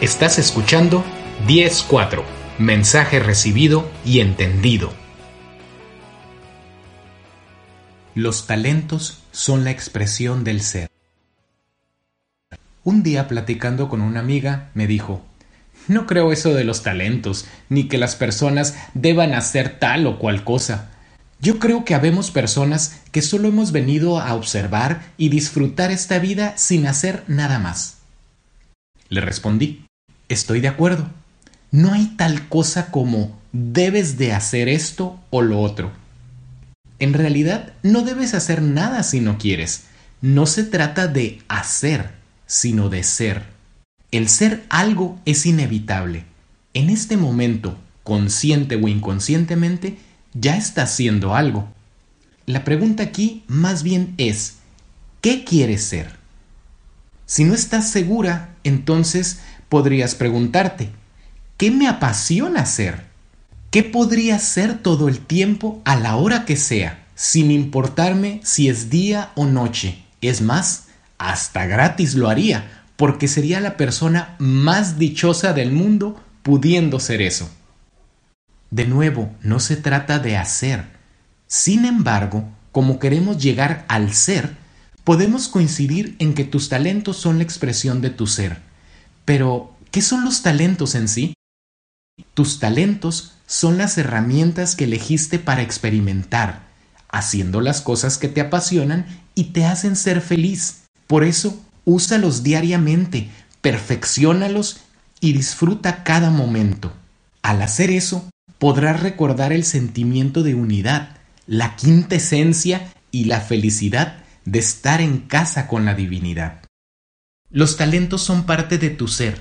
Estás escuchando 10.4. Mensaje recibido y entendido. Los talentos son la expresión del ser. Un día platicando con una amiga me dijo, no creo eso de los talentos, ni que las personas deban hacer tal o cual cosa. Yo creo que habemos personas que solo hemos venido a observar y disfrutar esta vida sin hacer nada más. Le respondí, estoy de acuerdo. No hay tal cosa como debes de hacer esto o lo otro. En realidad no debes hacer nada si no quieres. No se trata de hacer, sino de ser. El ser algo es inevitable. En este momento, consciente o inconscientemente, ya está haciendo algo. La pregunta aquí más bien es, ¿qué quieres ser? Si no estás segura, entonces podrías preguntarte, ¿qué me apasiona hacer? ¿Qué podría ser todo el tiempo a la hora que sea, sin importarme si es día o noche? Es más, hasta gratis lo haría, porque sería la persona más dichosa del mundo pudiendo ser eso. De nuevo, no se trata de hacer. Sin embargo, como queremos llegar al ser, podemos coincidir en que tus talentos son la expresión de tu ser. Pero, ¿qué son los talentos en sí? Tus talentos son las herramientas que elegiste para experimentar, haciendo las cosas que te apasionan y te hacen ser feliz. Por eso úsalos diariamente, perfeccionalos y disfruta cada momento. Al hacer eso, podrás recordar el sentimiento de unidad, la quinta esencia y la felicidad de estar en casa con la divinidad. Los talentos son parte de tu ser,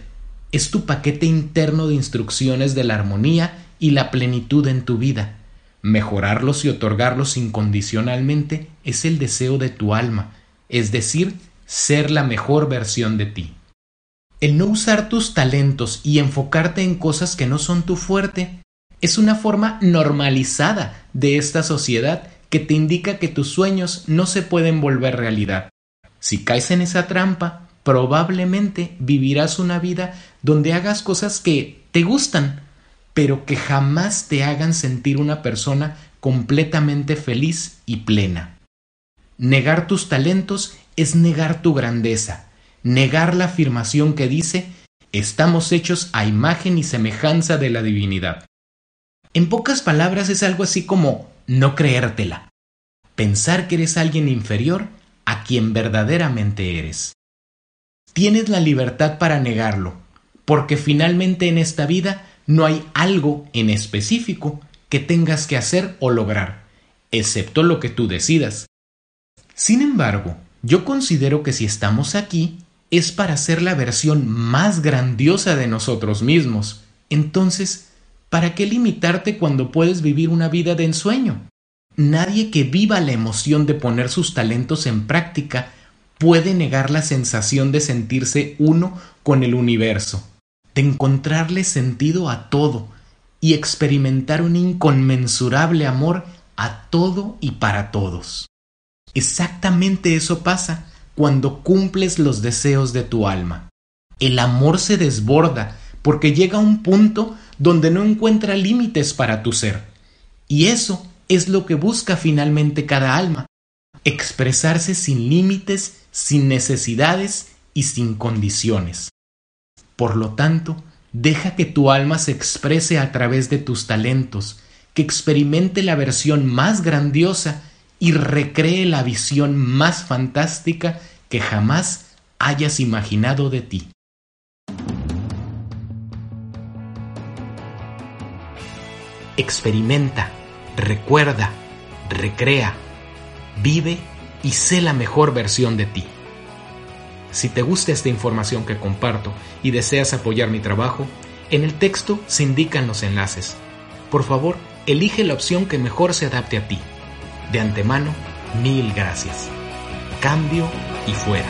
es tu paquete interno de instrucciones de la armonía y la plenitud en tu vida. Mejorarlos y otorgarlos incondicionalmente es el deseo de tu alma, es decir, ser la mejor versión de ti. El no usar tus talentos y enfocarte en cosas que no son tu fuerte es una forma normalizada de esta sociedad que te indica que tus sueños no se pueden volver realidad. Si caes en esa trampa, probablemente vivirás una vida donde hagas cosas que te gustan, pero que jamás te hagan sentir una persona completamente feliz y plena. Negar tus talentos es negar tu grandeza, negar la afirmación que dice estamos hechos a imagen y semejanza de la divinidad. En pocas palabras es algo así como no creértela, pensar que eres alguien inferior a quien verdaderamente eres. Tienes la libertad para negarlo, porque finalmente en esta vida no hay algo en específico que tengas que hacer o lograr, excepto lo que tú decidas. Sin embargo, yo considero que si estamos aquí es para ser la versión más grandiosa de nosotros mismos. Entonces, ¿para qué limitarte cuando puedes vivir una vida de ensueño? Nadie que viva la emoción de poner sus talentos en práctica puede negar la sensación de sentirse uno con el universo, de encontrarle sentido a todo y experimentar un inconmensurable amor a todo y para todos. Exactamente eso pasa cuando cumples los deseos de tu alma. El amor se desborda porque llega a un punto donde no encuentra límites para tu ser. Y eso es lo que busca finalmente cada alma. Expresarse sin límites, sin necesidades y sin condiciones. Por lo tanto, deja que tu alma se exprese a través de tus talentos, que experimente la versión más grandiosa y recree la visión más fantástica que jamás hayas imaginado de ti. Experimenta, recuerda, recrea, vive y sé la mejor versión de ti. Si te gusta esta información que comparto y deseas apoyar mi trabajo, en el texto se indican los enlaces. Por favor, elige la opción que mejor se adapte a ti. De antemano, mil gracias. Cambio y fuera.